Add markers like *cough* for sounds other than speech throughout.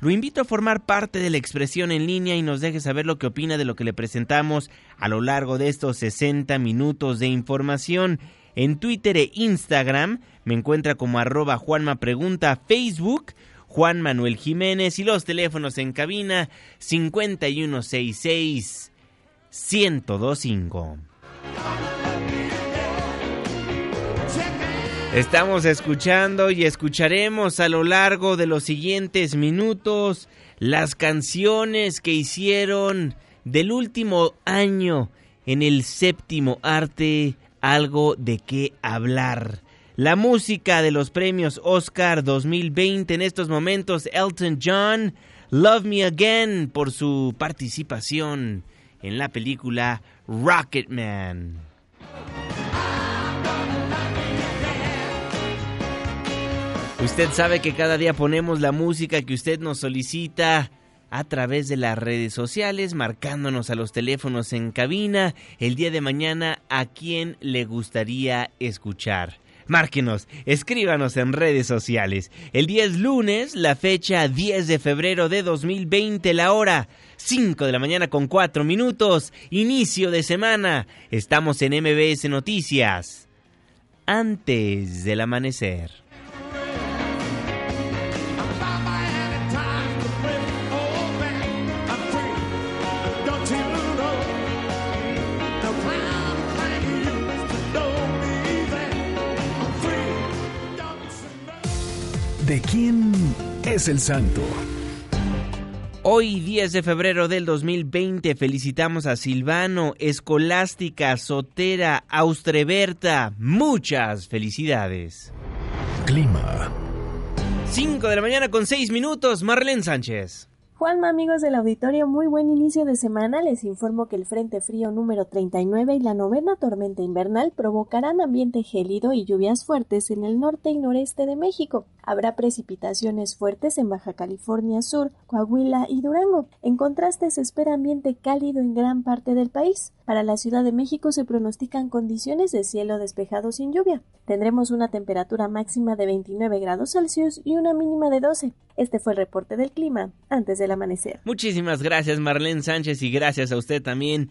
lo invito a formar parte de la expresión en línea y nos deje saber lo que opina de lo que le presentamos a lo largo de estos 60 minutos de información. En Twitter e Instagram me encuentra como arroba Juanma Pregunta, Facebook Juan Manuel Jiménez y los teléfonos en cabina 5166 1025. Estamos escuchando y escucharemos a lo largo de los siguientes minutos las canciones que hicieron del último año en el séptimo arte algo de qué hablar. La música de los premios Oscar 2020 en estos momentos Elton John, Love Me Again por su participación en la película Rocketman. Usted sabe que cada día ponemos la música que usted nos solicita a través de las redes sociales, marcándonos a los teléfonos en cabina. El día de mañana, ¿a quién le gustaría escuchar? Márquenos, escríbanos en redes sociales. El día es lunes, la fecha 10 de febrero de 2020, la hora 5 de la mañana con 4 minutos, inicio de semana. Estamos en MBS Noticias. Antes del amanecer. ¿De quién es el santo? Hoy, 10 de febrero del 2020, felicitamos a Silvano, Escolástica, Sotera, Austreberta. Muchas felicidades. Clima. 5 de la mañana con 6 minutos, Marlene Sánchez. Juanma, amigos del auditorio, muy buen inicio de semana. Les informo que el Frente Frío número 39 y la novena tormenta invernal provocarán ambiente gélido y lluvias fuertes en el norte y noreste de México. Habrá precipitaciones fuertes en Baja California Sur, Coahuila y Durango. En contraste, se espera ambiente cálido en gran parte del país. Para la Ciudad de México se pronostican condiciones de cielo despejado sin lluvia. Tendremos una temperatura máxima de 29 grados Celsius y una mínima de 12. Este fue el reporte del clima antes del amanecer. Muchísimas gracias Marlene Sánchez y gracias a usted también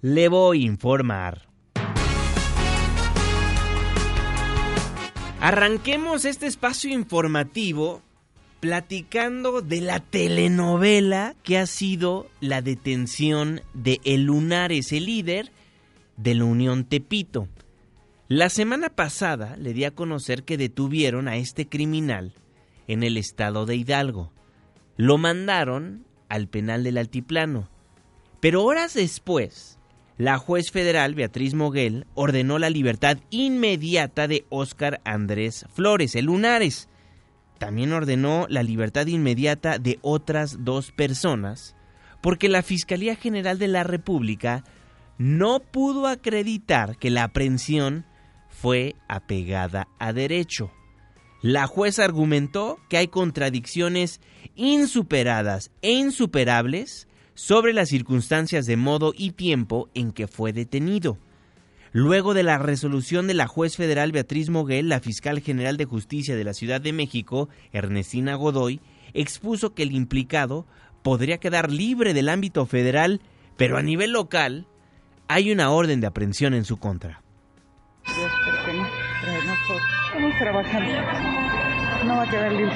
le voy a informar. Arranquemos este espacio informativo platicando de la telenovela que ha sido la detención de El Lunar, ese líder de la Unión Tepito. La semana pasada le di a conocer que detuvieron a este criminal en el estado de Hidalgo. Lo mandaron al penal del Altiplano. Pero horas después, la juez federal Beatriz Moguel ordenó la libertad inmediata de Óscar Andrés Flores, el Lunares. También ordenó la libertad inmediata de otras dos personas, porque la Fiscalía General de la República no pudo acreditar que la aprehensión fue apegada a derecho. La jueza argumentó que hay contradicciones insuperadas e insuperables sobre las circunstancias de modo y tiempo en que fue detenido. Luego de la resolución de la juez federal Beatriz Moguel, la fiscal general de justicia de la Ciudad de México, Ernestina Godoy, expuso que el implicado podría quedar libre del ámbito federal, pero a nivel local hay una orden de aprehensión en su contra. Estamos trabajando. No va a quedar libre.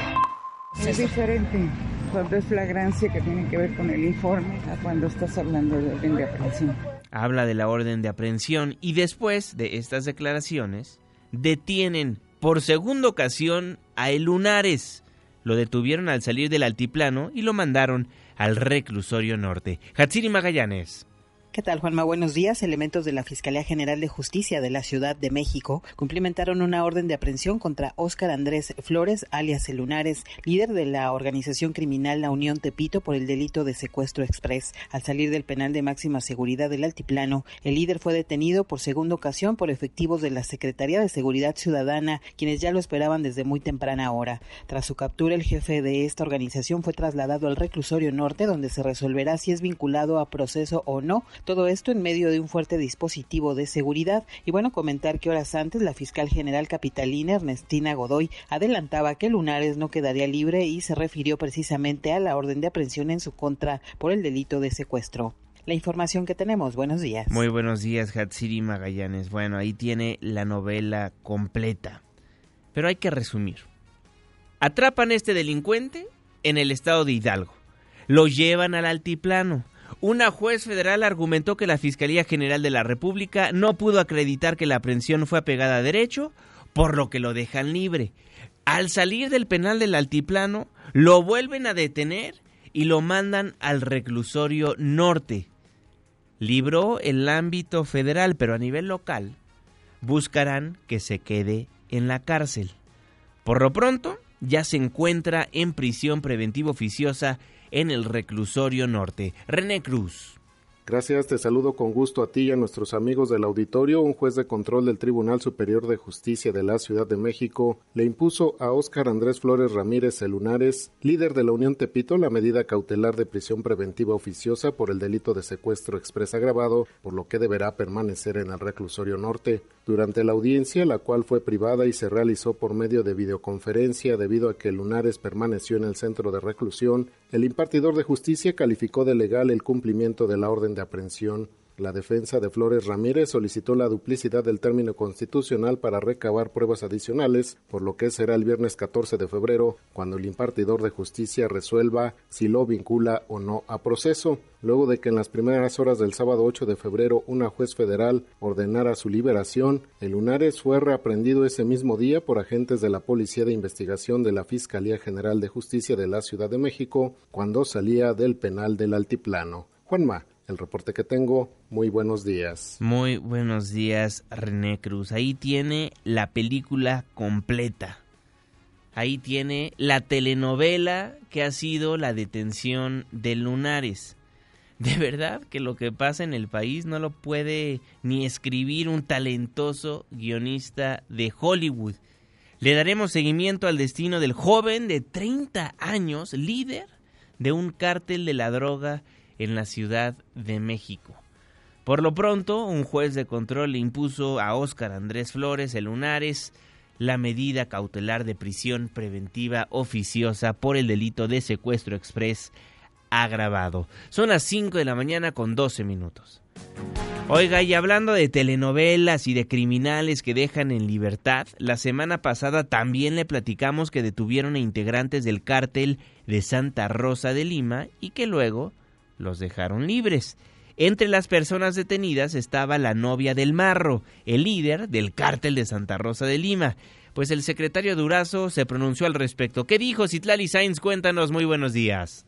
Es diferente es flagrancia que tiene que ver con el informe a cuando estás hablando de orden de aprehensión. Habla de la orden de aprehensión y después de estas declaraciones detienen por segunda ocasión a El Lunares. Lo detuvieron al salir del altiplano y lo mandaron al reclusorio norte. Hatsiri Magallanes. ¿Qué tal, Juanma? Buenos días. Elementos de la Fiscalía General de Justicia de la Ciudad de México cumplimentaron una orden de aprehensión contra Óscar Andrés Flores, alias Lunares, líder de la organización criminal La Unión Tepito por el delito de secuestro express. Al salir del penal de máxima seguridad del Altiplano, el líder fue detenido por segunda ocasión por efectivos de la Secretaría de Seguridad Ciudadana, quienes ya lo esperaban desde muy temprana hora. Tras su captura, el jefe de esta organización fue trasladado al reclusorio norte, donde se resolverá si es vinculado a proceso o no todo esto en medio de un fuerte dispositivo de seguridad. Y bueno, comentar que horas antes la fiscal general capitalina Ernestina Godoy adelantaba que Lunares no quedaría libre y se refirió precisamente a la orden de aprehensión en su contra por el delito de secuestro la información que tenemos. Buenos días. Muy buenos días, Hatsiri Magallanes. Bueno, ahí tiene la novela completa. Pero hay que resumir. Atrapan a este delincuente en el estado de Hidalgo. Lo llevan al altiplano. Una juez federal argumentó que la Fiscalía General de la República no pudo acreditar que la aprehensión fue apegada a derecho, por lo que lo dejan libre. Al salir del penal del altiplano, lo vuelven a detener y lo mandan al reclusorio norte. Libró el ámbito federal, pero a nivel local buscarán que se quede en la cárcel. Por lo pronto, ya se encuentra en prisión preventiva oficiosa en el reclusorio norte. René Cruz. Gracias, te saludo con gusto a ti y a nuestros amigos del auditorio. Un juez de control del Tribunal Superior de Justicia de la Ciudad de México le impuso a Óscar Andrés Flores Ramírez Celunares, líder de la Unión Tepito, la medida cautelar de prisión preventiva oficiosa por el delito de secuestro expresa agravado, por lo que deberá permanecer en el reclusorio norte. Durante la audiencia, la cual fue privada y se realizó por medio de videoconferencia debido a que Lunares permaneció en el centro de reclusión, el impartidor de justicia calificó de legal el cumplimiento de la orden de aprehensión. La defensa de Flores Ramírez solicitó la duplicidad del término constitucional para recabar pruebas adicionales, por lo que será el viernes 14 de febrero cuando el impartidor de justicia resuelva si lo vincula o no a proceso. Luego de que en las primeras horas del sábado 8 de febrero una juez federal ordenara su liberación, el Lunares fue reaprendido ese mismo día por agentes de la Policía de Investigación de la Fiscalía General de Justicia de la Ciudad de México cuando salía del penal del Altiplano. Juanma, el reporte que tengo. Muy buenos días. Muy buenos días, René Cruz. Ahí tiene la película completa. Ahí tiene la telenovela que ha sido la detención de Lunares. De verdad que lo que pasa en el país no lo puede ni escribir un talentoso guionista de Hollywood. Le daremos seguimiento al destino del joven de 30 años, líder de un cártel de la droga en la Ciudad de México. Por lo pronto, un juez de control impuso a Óscar Andrés Flores el Lunares la medida cautelar de prisión preventiva oficiosa por el delito de secuestro express agravado. Son las 5 de la mañana con 12 minutos. Oiga, y hablando de telenovelas y de criminales que dejan en libertad, la semana pasada también le platicamos que detuvieron a integrantes del cártel de Santa Rosa de Lima y que luego los dejaron libres. Entre las personas detenidas estaba la novia del Marro, el líder del cártel de Santa Rosa de Lima. Pues el secretario Durazo se pronunció al respecto. ¿Qué dijo Citlali Sainz? Cuéntanos, muy buenos días.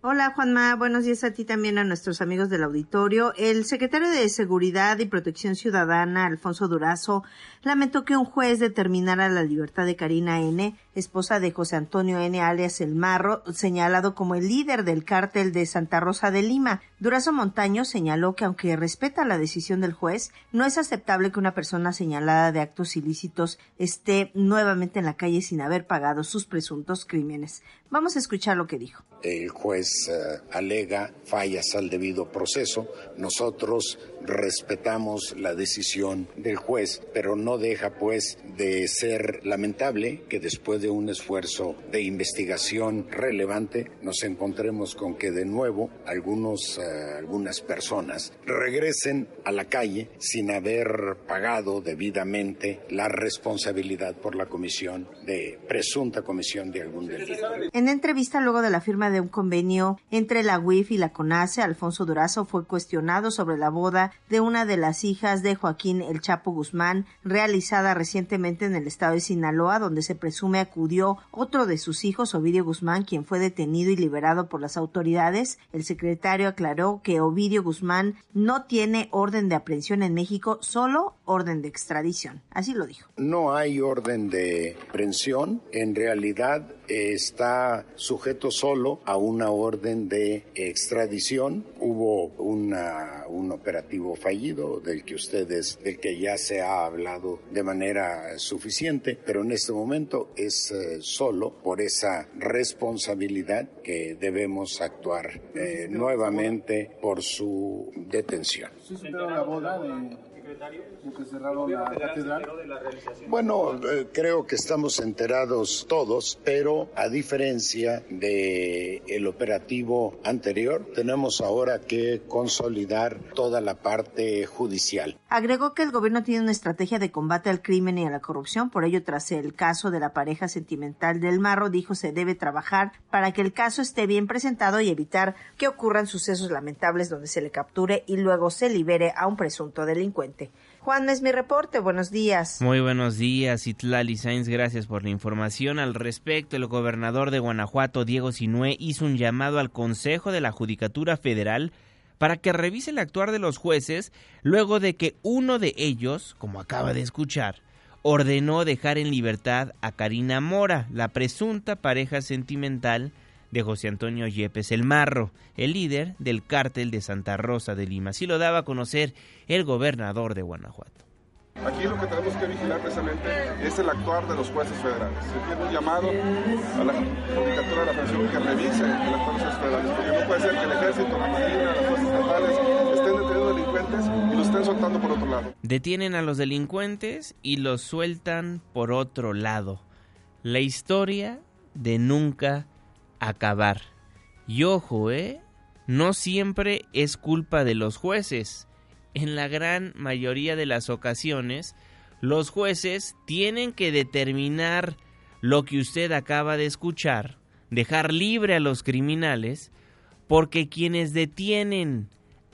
Hola Juanma, buenos días a ti también a nuestros amigos del auditorio. El secretario de Seguridad y Protección Ciudadana, Alfonso Durazo, lamentó que un juez determinara la libertad de Karina N., esposa de José Antonio N. alias El Marro, señalado como el líder del cártel de Santa Rosa de Lima. Durazo Montaño señaló que aunque respeta la decisión del juez, no es aceptable que una persona señalada de actos ilícitos esté nuevamente en la calle sin haber pagado sus presuntos crímenes. Vamos a escuchar lo que dijo. El juez uh, alega fallas al debido proceso. Nosotros respetamos la decisión del juez, pero no deja pues de ser lamentable que después de un esfuerzo de investigación relevante nos encontremos con que de nuevo algunos, uh, algunas personas regresen a la calle sin haber pagado debidamente la responsabilidad por la comisión de presunta comisión de algún delito. En entrevista luego de la firma de un convenio entre la UIF y la CONACE, Alfonso Durazo fue cuestionado sobre la boda de una de las hijas de Joaquín El Chapo Guzmán, realizada recientemente en el estado de Sinaloa, donde se presume acudió otro de sus hijos, Ovidio Guzmán, quien fue detenido y liberado por las autoridades. El secretario aclaró que Ovidio Guzmán no tiene orden de aprehensión en México, solo orden de extradición. Así lo dijo. No hay orden de aprehensión. En realidad está sujeto solo a una orden de extradición. Hubo una, un operativo fallido del que ustedes, del que ya se ha hablado de manera suficiente, pero en este momento es eh, solo por esa responsabilidad que debemos actuar eh, nuevamente por su detención. La boda de bueno, eh, creo que estamos enterados todos, pero a diferencia de el operativo anterior, tenemos ahora que consolidar toda la parte judicial. Agregó que el gobierno tiene una estrategia de combate al crimen y a la corrupción, por ello tras el caso de la pareja sentimental del Marro dijo se debe trabajar para que el caso esté bien presentado y evitar que ocurran sucesos lamentables donde se le capture y luego se libere a un presunto delincuente. Juan, es mi reporte. Buenos días. Muy buenos días, Itlali Sainz. Gracias por la información. Al respecto, el gobernador de Guanajuato, Diego Sinué, hizo un llamado al Consejo de la Judicatura Federal para que revise el actuar de los jueces luego de que uno de ellos, como acaba de escuchar, ordenó dejar en libertad a Karina Mora, la presunta pareja sentimental de José Antonio Yepes el Marro, el líder del cártel de Santa Rosa de Lima. Así lo daba a conocer el gobernador de Guanajuato. Aquí lo que tenemos que vigilar precisamente es el actuar de los jueces federales. Se tiene un llamado a la Judicatura de la Federación que revise el actuar de los jueces federales, porque no puede ser que el ejército, la marina, las fuerzas estatales estén deteniendo delincuentes y los estén soltando por otro lado. Detienen a los delincuentes y los sueltan por otro lado. La historia de nunca acabar. Y ojo, ¿eh? No siempre es culpa de los jueces. En la gran mayoría de las ocasiones, los jueces tienen que determinar lo que usted acaba de escuchar, dejar libre a los criminales, porque quienes detienen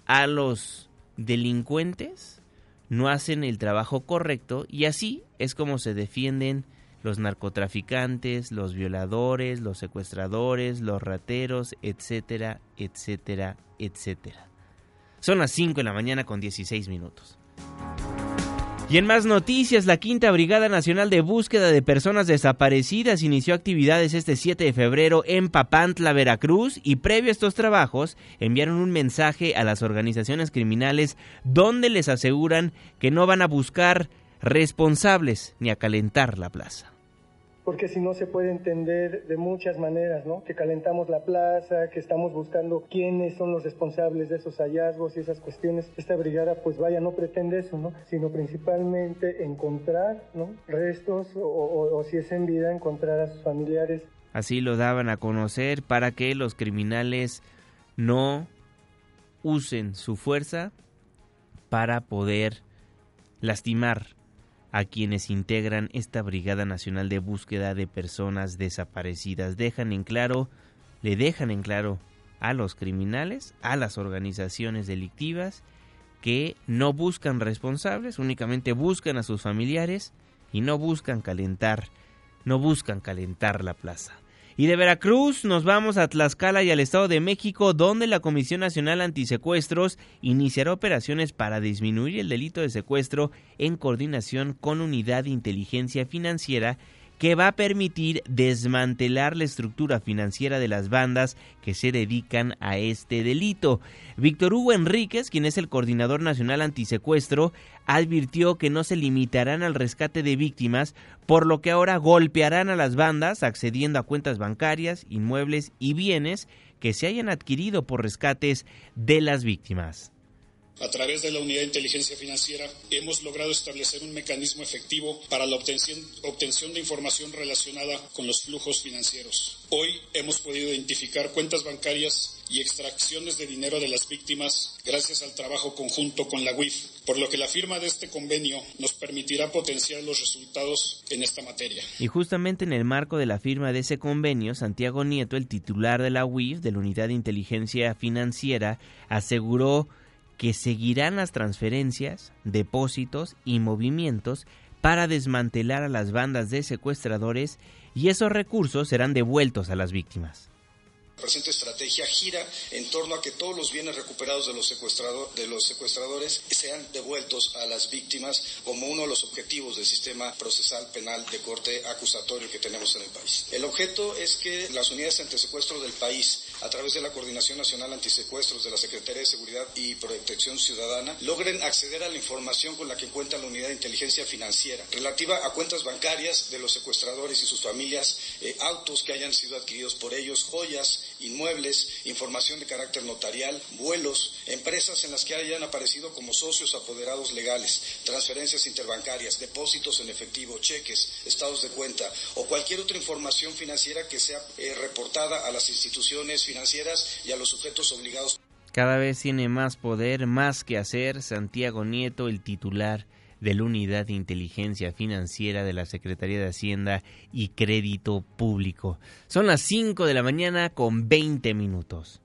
a los delincuentes no hacen el trabajo correcto y así es como se defienden los narcotraficantes, los violadores, los secuestradores, los rateros, etcétera, etcétera, etcétera. Son las 5 de la mañana con 16 minutos. Y en más noticias, la Quinta Brigada Nacional de Búsqueda de Personas Desaparecidas inició actividades este 7 de febrero en Papantla, Veracruz, y previo a estos trabajos enviaron un mensaje a las organizaciones criminales donde les aseguran que no van a buscar responsables ni a calentar la plaza porque si no se puede entender de muchas maneras, ¿no? Que calentamos la plaza, que estamos buscando quiénes son los responsables de esos hallazgos y esas cuestiones. Esta brigada, pues vaya, no pretende eso, ¿no? Sino principalmente encontrar, ¿no? Restos o, o si es en vida, encontrar a sus familiares. Así lo daban a conocer para que los criminales no usen su fuerza para poder lastimar a quienes integran esta Brigada Nacional de Búsqueda de Personas Desaparecidas. Dejan en claro, le dejan en claro a los criminales, a las organizaciones delictivas que no buscan responsables, únicamente buscan a sus familiares y no buscan calentar, no buscan calentar la plaza. Y de Veracruz nos vamos a Tlaxcala y al Estado de México, donde la Comisión Nacional Antisecuestros iniciará operaciones para disminuir el delito de secuestro en coordinación con Unidad de Inteligencia Financiera que va a permitir desmantelar la estructura financiera de las bandas que se dedican a este delito. Víctor Hugo Enríquez, quien es el coordinador nacional antisecuestro, advirtió que no se limitarán al rescate de víctimas, por lo que ahora golpearán a las bandas accediendo a cuentas bancarias, inmuebles y bienes que se hayan adquirido por rescates de las víctimas. A través de la Unidad de Inteligencia Financiera hemos logrado establecer un mecanismo efectivo para la obtención, obtención, de información relacionada con los flujos financieros. Hoy hemos podido identificar cuentas bancarias y extracciones de dinero de las víctimas gracias al trabajo conjunto con la UIF, por lo que la firma de este convenio nos permitirá potenciar los resultados en esta materia. Y justamente en el marco de la firma de ese convenio, Santiago Nieto, el titular de la UIF, de la Unidad de Inteligencia Financiera, aseguró que seguirán las transferencias, depósitos y movimientos para desmantelar a las bandas de secuestradores y esos recursos serán devueltos a las víctimas. La presente estrategia gira en torno a que todos los bienes recuperados de los, secuestradores sean devueltos a las víctimas como uno de los objetivos del sistema procesal penal de corte acusatorio que tenemos en el país. El objeto es que las unidades antisecuestro del país, a través de la Coordinación Nacional Antisecuestros de la Secretaría de Seguridad y Protección Ciudadana, logren acceder a la información con la que cuenta la Unidad de Inteligencia Financiera relativa a cuentas bancarias de los secuestradores y sus familias, eh, autos que hayan sido adquiridos por ellos, joyas, inmuebles, información de carácter notarial, vuelos, empresas en las que hayan aparecido como socios apoderados legales, transferencias interbancarias, depósitos en efectivo, cheques, estados de cuenta o cualquier otra información financiera que sea eh, reportada a las instituciones financieras y a los sujetos obligados. Cada vez tiene más poder, más que hacer Santiago Nieto, el titular de la Unidad de Inteligencia Financiera de la Secretaría de Hacienda y Crédito Público. Son las 5 de la mañana con 20 minutos.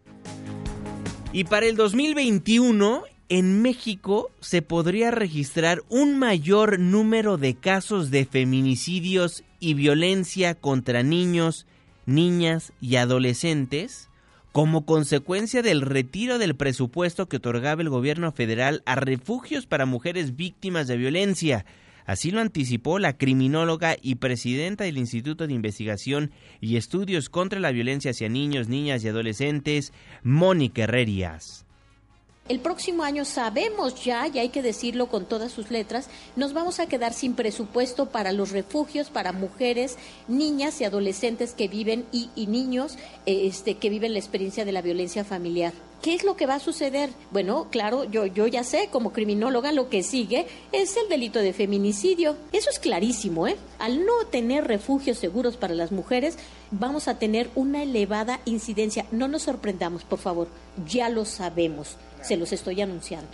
Y para el 2021, en México se podría registrar un mayor número de casos de feminicidios y violencia contra niños, niñas y adolescentes como consecuencia del retiro del presupuesto que otorgaba el gobierno federal a refugios para mujeres víctimas de violencia. Así lo anticipó la criminóloga y presidenta del Instituto de Investigación y Estudios contra la Violencia hacia Niños, Niñas y Adolescentes, Mónica Herrerías. El próximo año sabemos ya, y hay que decirlo con todas sus letras, nos vamos a quedar sin presupuesto para los refugios para mujeres, niñas y adolescentes que viven y, niños eh, este, que viven la experiencia de la violencia familiar. ¿Qué es lo que va a suceder? Bueno, claro, yo, yo ya sé, como criminóloga, lo que sigue es el delito de feminicidio. Eso es clarísimo, ¿eh? Al no tener refugios seguros para las mujeres, vamos a tener una elevada incidencia. No nos sorprendamos, por favor, ya lo sabemos, se los estoy anunciando.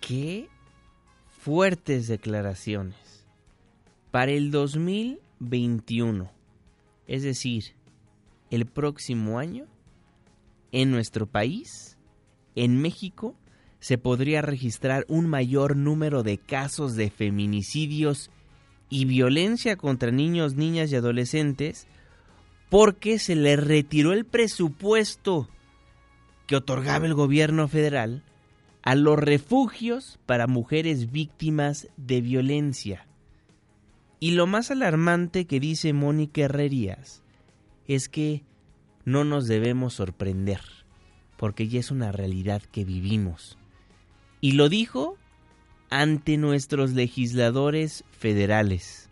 Qué fuertes declaraciones. Para el 2021, es decir, el próximo año, en nuestro país, en México, se podría registrar un mayor número de casos de feminicidios y violencia contra niños, niñas y adolescentes porque se le retiró el presupuesto que otorgaba el gobierno federal a los refugios para mujeres víctimas de violencia. Y lo más alarmante que dice Mónica Herrerías es que no nos debemos sorprender, porque ya es una realidad que vivimos. Y lo dijo ante nuestros legisladores federales.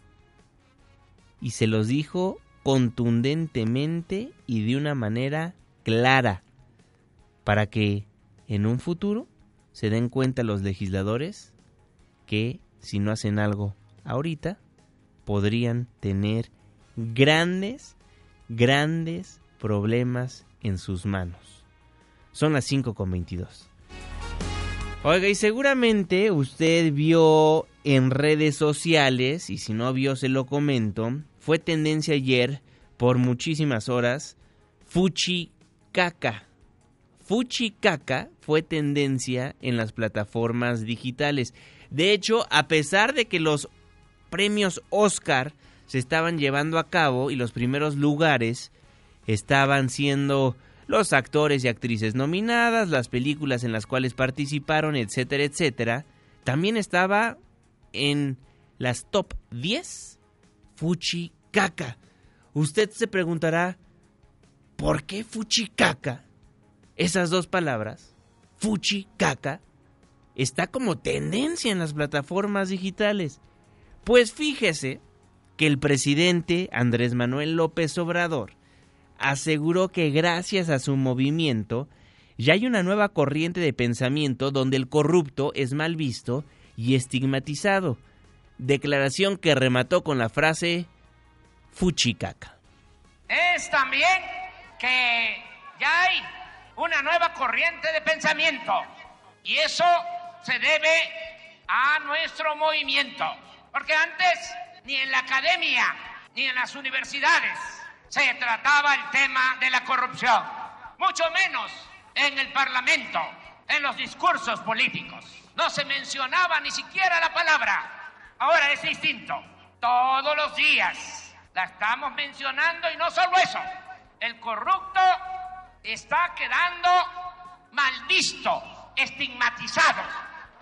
Y se los dijo contundentemente y de una manera clara, para que en un futuro se den cuenta los legisladores que si no hacen algo ahorita, podrían tener grandes, grandes problemas en sus manos. Son las 5.22. Oiga, y seguramente usted vio en redes sociales, y si no vio se lo comento, fue tendencia ayer por muchísimas horas, Fuchi Caca. Fuchicaca fue tendencia en las plataformas digitales. De hecho, a pesar de que los premios Oscar se estaban llevando a cabo y los primeros lugares estaban siendo los actores y actrices nominadas, las películas en las cuales participaron, etcétera, etcétera, también estaba en las top 10 Fuchicaca. Usted se preguntará, ¿por qué Fuchicaca? Esas dos palabras, Fuchicaca, está como tendencia en las plataformas digitales. Pues fíjese que el presidente Andrés Manuel López Obrador aseguró que gracias a su movimiento ya hay una nueva corriente de pensamiento donde el corrupto es mal visto y estigmatizado. Declaración que remató con la frase Fuchicaca. Es también que ya hay una nueva corriente de pensamiento y eso se debe a nuestro movimiento. Porque antes ni en la academia ni en las universidades se trataba el tema de la corrupción, mucho menos en el Parlamento, en los discursos políticos. No se mencionaba ni siquiera la palabra. Ahora es distinto. Todos los días la estamos mencionando y no solo eso. El corrupto está quedando mal visto, estigmatizado.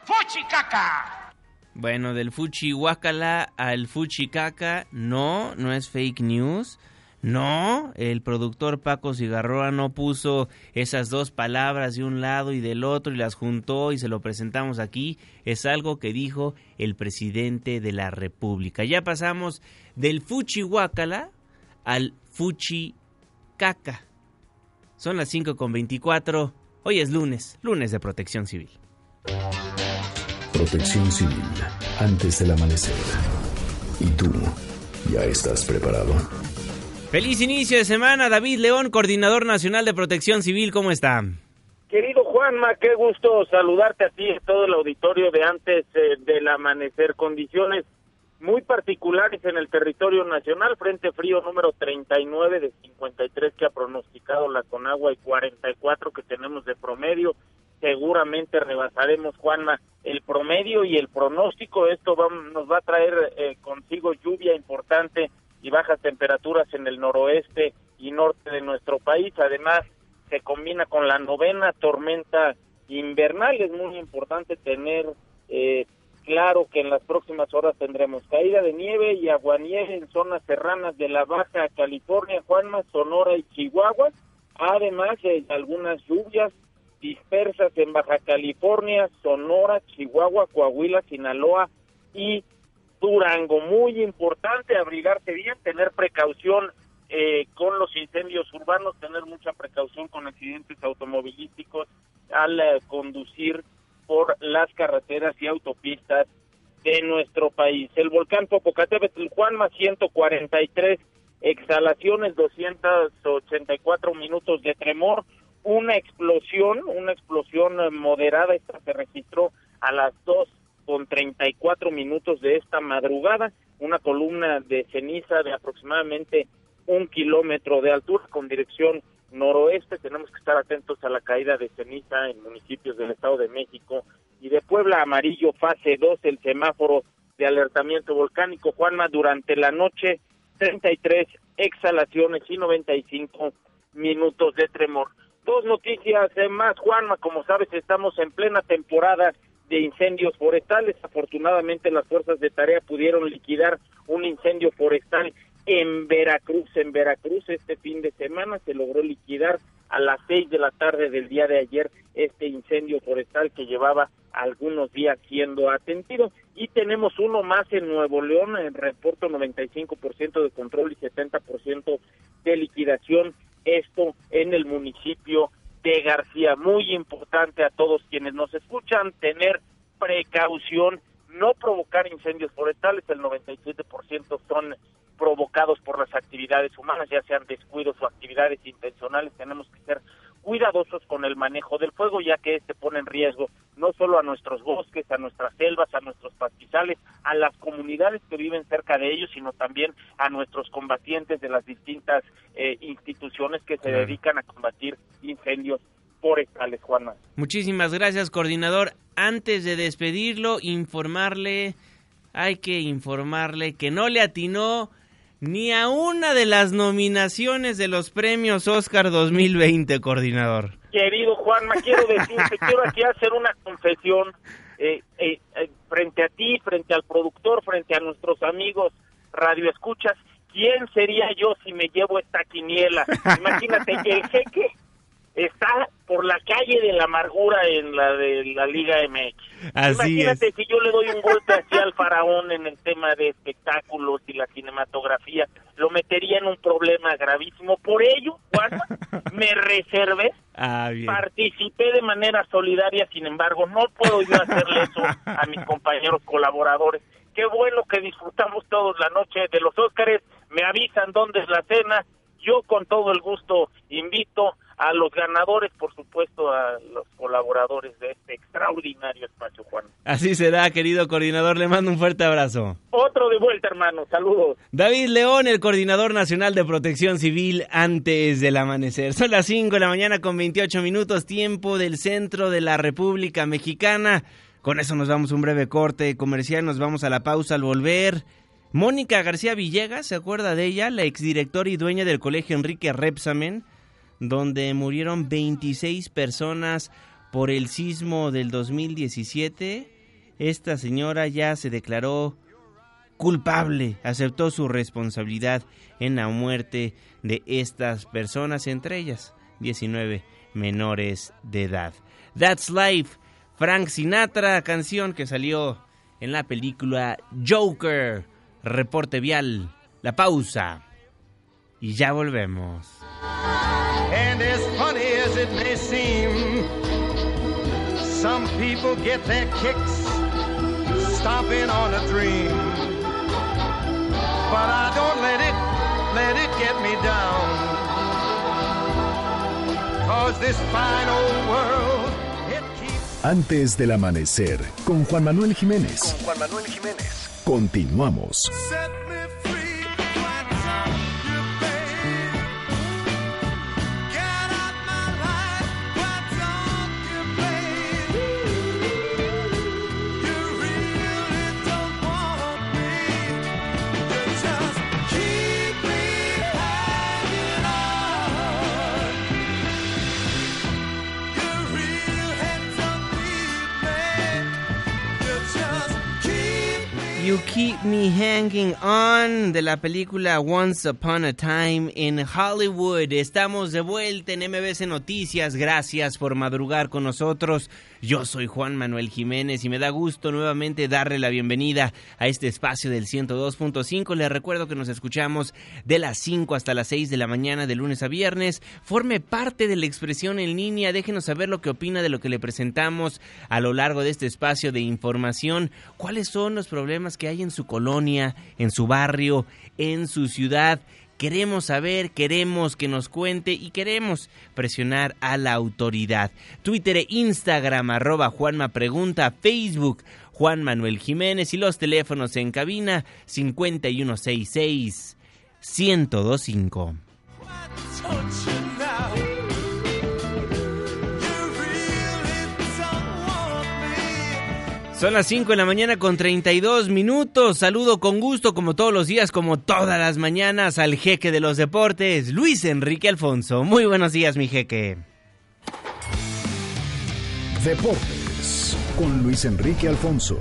¡Fuchicaca! Bueno, del fuchi guacala al fuchi caca, no, no es fake news. No, el productor Paco Cigarroa no puso esas dos palabras de un lado y del otro y las juntó y se lo presentamos aquí. Es algo que dijo el presidente de la República. Ya pasamos del fuchi guacala al fuchi caca. Son las 5 con 24. Hoy es lunes, lunes de protección civil. Protección Civil, antes del amanecer. ¿Y tú, ya estás preparado? Feliz inicio de semana, David León, coordinador nacional de protección civil, ¿cómo está? Querido Juanma, qué gusto saludarte a ti y a todo el auditorio de antes eh, del amanecer. Condiciones muy particulares en el territorio nacional, frente frío número 39 de 53 que ha pronosticado la Conagua y 44 que tenemos de promedio seguramente rebasaremos, Juanma, el promedio y el pronóstico. Esto nos va a traer eh, consigo lluvia importante y bajas temperaturas en el noroeste y norte de nuestro país. Además, se combina con la novena tormenta invernal. Es muy importante tener eh, claro que en las próximas horas tendremos caída de nieve y aguanieve en zonas serranas de la Baja California, Juanma, Sonora y Chihuahua. Además, de algunas lluvias dispersas en Baja California, Sonora, Chihuahua, Coahuila, Sinaloa y Durango. Muy importante abrigarse bien, tener precaución eh, con los incendios urbanos, tener mucha precaución con accidentes automovilísticos al eh, conducir por las carreteras y autopistas de nuestro país. El volcán Popocatépetl Juanma 143 exhalaciones, 284 minutos de tremor, una explosión, una explosión eh, moderada, esta se registró a las dos con 34 minutos de esta madrugada, una columna de ceniza de aproximadamente un kilómetro de altura con dirección noroeste. Tenemos que estar atentos a la caída de ceniza en municipios del Estado de México y de Puebla amarillo fase 2, el semáforo de alertamiento volcánico. Juanma, durante la noche, 33 exhalaciones y 95 minutos de tremor. Dos noticias más, Juanma, como sabes, estamos en plena temporada de incendios forestales. Afortunadamente las fuerzas de tarea pudieron liquidar un incendio forestal en Veracruz. En Veracruz este fin de semana se logró liquidar a las seis de la tarde del día de ayer este incendio forestal que llevaba algunos días siendo atendido. Y tenemos uno más en Nuevo León, en reporto 95% de control y 70% de liquidación esto en el municipio de García. Muy importante a todos quienes nos escuchan tener precaución, no provocar incendios forestales, el 97% son provocados por las actividades humanas, ya sean descuidos o actividades intencionales, tenemos que ser cuidadosos con el manejo del fuego, ya que este pone en riesgo no solo a nuestros bosques, a nuestras selvas, a nuestros pastizales, a las comunidades que viven cerca de ellos, sino también a nuestros combatientes de las distintas eh, instituciones que se dedican a combatir incendios forestales, Juana. Muchísimas gracias, coordinador. Antes de despedirlo, informarle, hay que informarle que no le atinó ni a una de las nominaciones de los premios Oscar 2020, coordinador. Querido Juanma, quiero decirte, *laughs* quiero aquí hacer una confesión eh, eh, eh, frente a ti, frente al productor, frente a nuestros amigos radioescuchas. ¿Quién sería yo si me llevo esta quiniela? *laughs* Imagínate que el jeque está por la calle de la amargura en la de la Liga MX. Así Imagínate si yo le doy un golpe así al faraón en el tema de espectáculos y la cinematografía, lo metería en un problema gravísimo. Por ello, Juan, *laughs* me reservé, Ah, participé de manera solidaria, sin embargo, no puedo yo hacerle eso a mis compañeros colaboradores. Qué bueno que disfrutamos todos la noche de los Óscares, me avisan dónde es la cena, yo con todo el gusto invito a los ganadores, por supuesto, a los colaboradores de este extraordinario espacio, Juan. Así será, querido coordinador. Le mando un fuerte abrazo. Otro de vuelta, hermano. Saludos. David León, el coordinador nacional de protección civil antes del amanecer. Son las 5 de la mañana con 28 minutos, tiempo del centro de la República Mexicana. Con eso nos vamos a un breve corte comercial, nos vamos a la pausa al volver. Mónica García Villegas, ¿se acuerda de ella? La exdirectora y dueña del colegio Enrique Repsamen, donde murieron 26 personas por el sismo del 2017. Esta señora ya se declaró culpable, aceptó su responsabilidad en la muerte de estas personas, entre ellas 19 menores de edad. That's Life, Frank Sinatra, canción que salió en la película Joker. Reporte vial, la pausa y ya volvemos. And as funny as it may seem, some people get their kicks stomping on a dream. But I don't let it, let it get me down. Cause this fine old world, keeps... Antes del amanecer, con Juan Manuel Jiménez. Juan Manuel Jiménez. Continuamos. Set You Keep Me Hanging On de la película Once Upon a Time in Hollywood. Estamos de vuelta en MBC Noticias. Gracias por madrugar con nosotros. Yo soy Juan Manuel Jiménez y me da gusto nuevamente darle la bienvenida a este espacio del 102.5. Les recuerdo que nos escuchamos de las 5 hasta las 6 de la mañana de lunes a viernes. Forme parte de la expresión en línea. Déjenos saber lo que opina de lo que le presentamos a lo largo de este espacio de información. ¿Cuáles son los problemas que hay en su colonia, en su barrio, en su ciudad? Queremos saber, queremos que nos cuente y queremos presionar a la autoridad. Twitter e Instagram, arroba Juanma Pregunta, Facebook, Juan Manuel Jiménez y los teléfonos en cabina 5166 1025. Son las 5 de la mañana con 32 minutos. Saludo con gusto, como todos los días, como todas las mañanas, al jeque de los deportes, Luis Enrique Alfonso. Muy buenos días, mi jeque. Deportes con Luis Enrique Alfonso.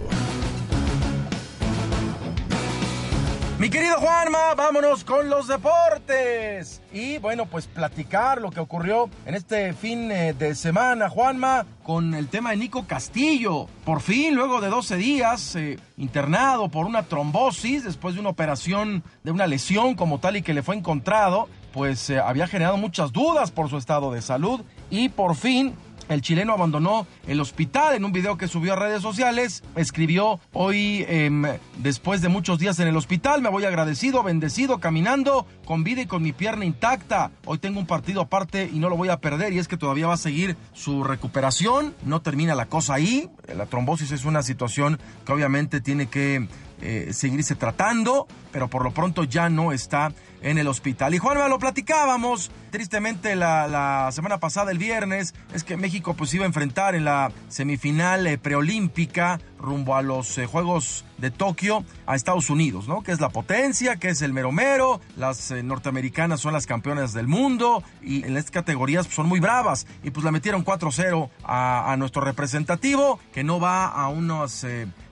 Mi querido Juanma, vámonos con los deportes. Y bueno, pues platicar lo que ocurrió en este fin eh, de semana, Juanma, con el tema de Nico Castillo. Por fin, luego de 12 días, eh, internado por una trombosis, después de una operación de una lesión como tal y que le fue encontrado, pues eh, había generado muchas dudas por su estado de salud. Y por fin el chileno abandonó el hospital en un video que subió a redes sociales. Escribió hoy, em, después de muchos días en el hospital, me voy agradecido, bendecido, caminando, con vida y con mi pierna intacta. Hoy tengo un partido aparte y no lo voy a perder y es que todavía va a seguir su recuperación. No termina la cosa ahí. La trombosis es una situación que obviamente tiene que eh, seguirse tratando, pero por lo pronto ya no está en el hospital. Y Juanma, lo platicábamos tristemente la, semana pasada, el viernes, es que México pues iba a enfrentar en la semifinal eh, preolímpica rumbo a los eh, Juegos de Tokio a Estados Unidos, ¿no? Que es la potencia, que es el mero mero, las eh, norteamericanas son las campeonas del mundo y en estas categorías pues, son muy bravas y pues la metieron 4-0 a, nuestro representativo que no va a unos...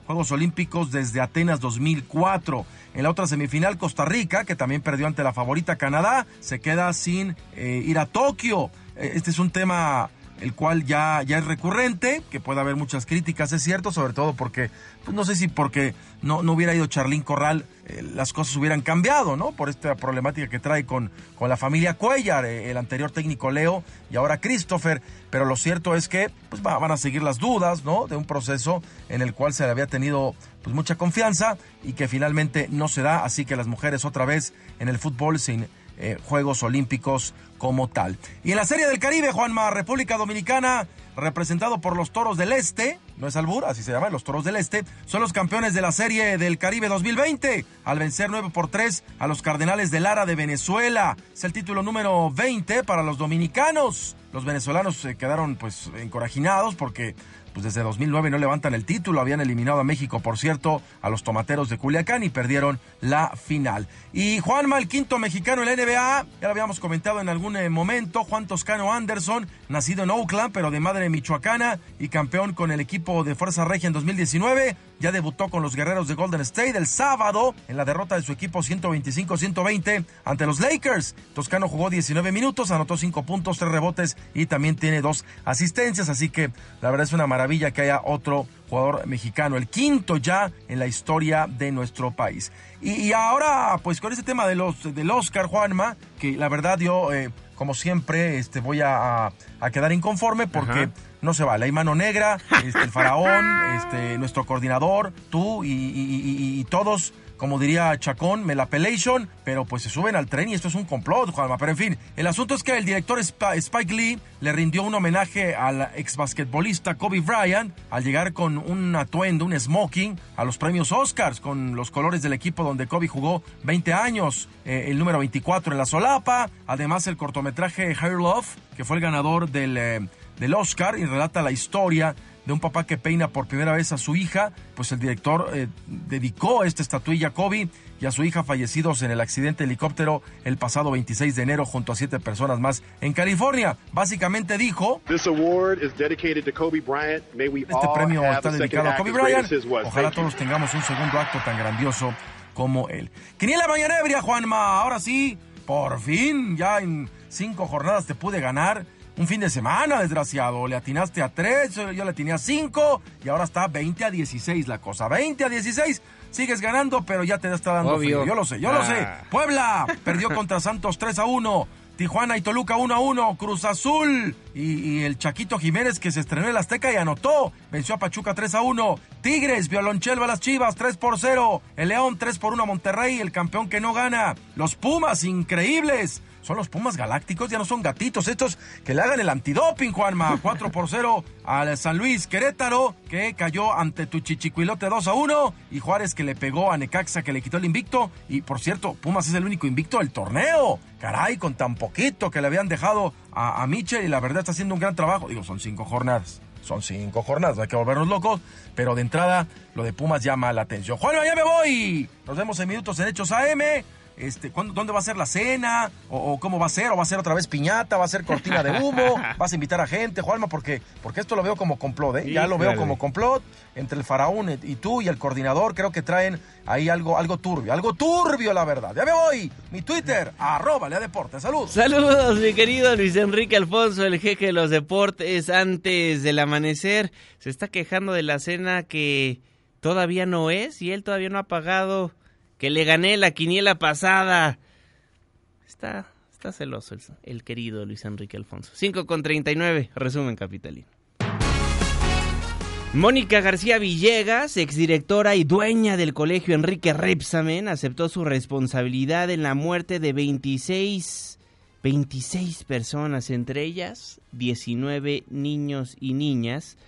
Juegos Olímpicos desde Atenas 2004. En la otra semifinal, Costa Rica, que también perdió ante la favorita Canadá, se queda sin eh, ir a Tokio. Eh, este es un tema el cual ya, ya es recurrente, que puede haber muchas críticas, es cierto, sobre todo porque, pues no sé si porque no, no hubiera ido Charlín Corral, eh, las cosas hubieran cambiado, ¿no? Por esta problemática que trae con, con la familia Cuellar, eh, el anterior técnico Leo y ahora Christopher, pero lo cierto es que pues, van a seguir las dudas, ¿no? De un proceso en el cual se le había tenido pues mucha confianza y que finalmente no se da, así que las mujeres otra vez en el fútbol sin eh, Juegos Olímpicos como tal. Y en la Serie del Caribe, Juanma, República Dominicana, representado por los Toros del Este, no es Albur, así se llama, los Toros del Este, son los campeones de la Serie del Caribe 2020, al vencer 9 por 3 a los Cardenales de Lara de Venezuela. Es el título número 20 para los dominicanos. Los venezolanos se quedaron pues encorajinados porque pues desde 2009 no levantan el título, habían eliminado a México, por cierto, a los tomateros de Culiacán y perdieron la final. Y Juanma, el quinto mexicano en la NBA, ya lo habíamos comentado en algún eh, momento, Juan Toscano Anderson, nacido en Oakland, pero de madre michoacana y campeón con el equipo de Fuerza Regia en 2019, ya debutó con los guerreros de Golden State el sábado en la derrota de su equipo 125-120 ante los Lakers. Toscano jugó 19 minutos, anotó 5 puntos, 3 rebotes y también tiene dos asistencias, así que la verdad es una maravilla que haya otro jugador mexicano, el quinto ya en la historia de nuestro país. Y, ahora, pues con ese tema de los, del Oscar, Juanma, que la verdad yo, eh, como siempre, este, voy a, quedar inconforme porque no se vale. Hay mano negra, este, el faraón, *laughs* este, nuestro coordinador, tú y, todos como diría Chacón, Melapelation, pero pues se suben al tren y esto es un complot, Juanma. Pero en fin, el asunto es que el director Spike Lee le rindió un homenaje al ex basquetbolista Kobe Bryant al llegar con un atuendo, un smoking, a los premios Oscars con los colores del equipo donde Kobe jugó 20 años, eh, el número 24 en la solapa, además el cortometraje Hair Love, que fue el ganador del... Eh, del Oscar y relata la historia de un papá que peina por primera vez a su hija, pues el director eh, dedicó esta estatuilla a Kobe y a su hija fallecidos en el accidente helicóptero el pasado 26 de enero junto a siete personas más en California. Básicamente dijo, este premio está dedicado a Kobe Bryant. Ojalá todos tengamos un segundo acto tan grandioso como él. Quiniela Mañanebria, Juanma, ahora sí, por fin, ya en cinco jornadas te pude ganar un fin de semana, desgraciado. Le atinaste a 3, yo le atiné a 5 y ahora está 20 a 16 la cosa. 20 a 16. Sigues ganando, pero ya te está dando frío. Yo lo sé, yo lo sé. Ah. Puebla perdió contra Santos 3 a 1. Tijuana y Toluca 1 a 1, Cruz Azul y, el Chaquito Jiménez que se estrenó en el Azteca y anotó, venció a Pachuca 3 a 1, Tigres, Violonchelva a las Chivas 3 por 0, el León 3 por 1 a Monterrey, el campeón que no gana, los Pumas increíbles, son los Pumas Galácticos, ya no son gatitos estos que le hagan el antidoping, Juanma. *laughs* 4 por 0 al San Luis Querétaro, que cayó ante tu chichicuilote 2 a 1. Y Juárez que le pegó a Necaxa, que le quitó el invicto. Y por cierto, Pumas es el único invicto del torneo. Caray, con tan poquito que le habían dejado a, a Michel y la verdad está haciendo un gran trabajo. Digo, son cinco jornadas. Son cinco jornadas, no hay que volvernos locos, pero de entrada lo de Pumas llama la atención. Juanma, ya me voy. Nos vemos en minutos en Hechos AM este, ¿dónde va a ser la cena? O, cómo va a ser? ¿O va a ser otra vez piñata? ¿Va a ser cortina de humo? *laughs* ¿Vas a invitar a gente, Juanma? Porque, porque esto lo veo como complot, ¿eh? ya lo veo como complot entre el faraón y tú y el coordinador. Creo que traen ahí algo, algo turbio, algo turbio la verdad. Ya me voy. Mi Twitter, *laughs* arroba Lea Deportes. Saludos. Saludos, mi querido Luis Enrique Alfonso, el jefe de los deportes. Antes del amanecer, se está quejando de la cena que todavía no es y él todavía no ha pagado que le gané la quiniela pasada. Está, está celoso el, querido Luis Enrique Alfonso. 5 con 39, resumen capitalino. Mónica García Villegas, exdirectora y dueña del colegio Enrique Repsamen, aceptó su responsabilidad en la muerte de 26, 26 personas, entre ellas 19 niños y niñas,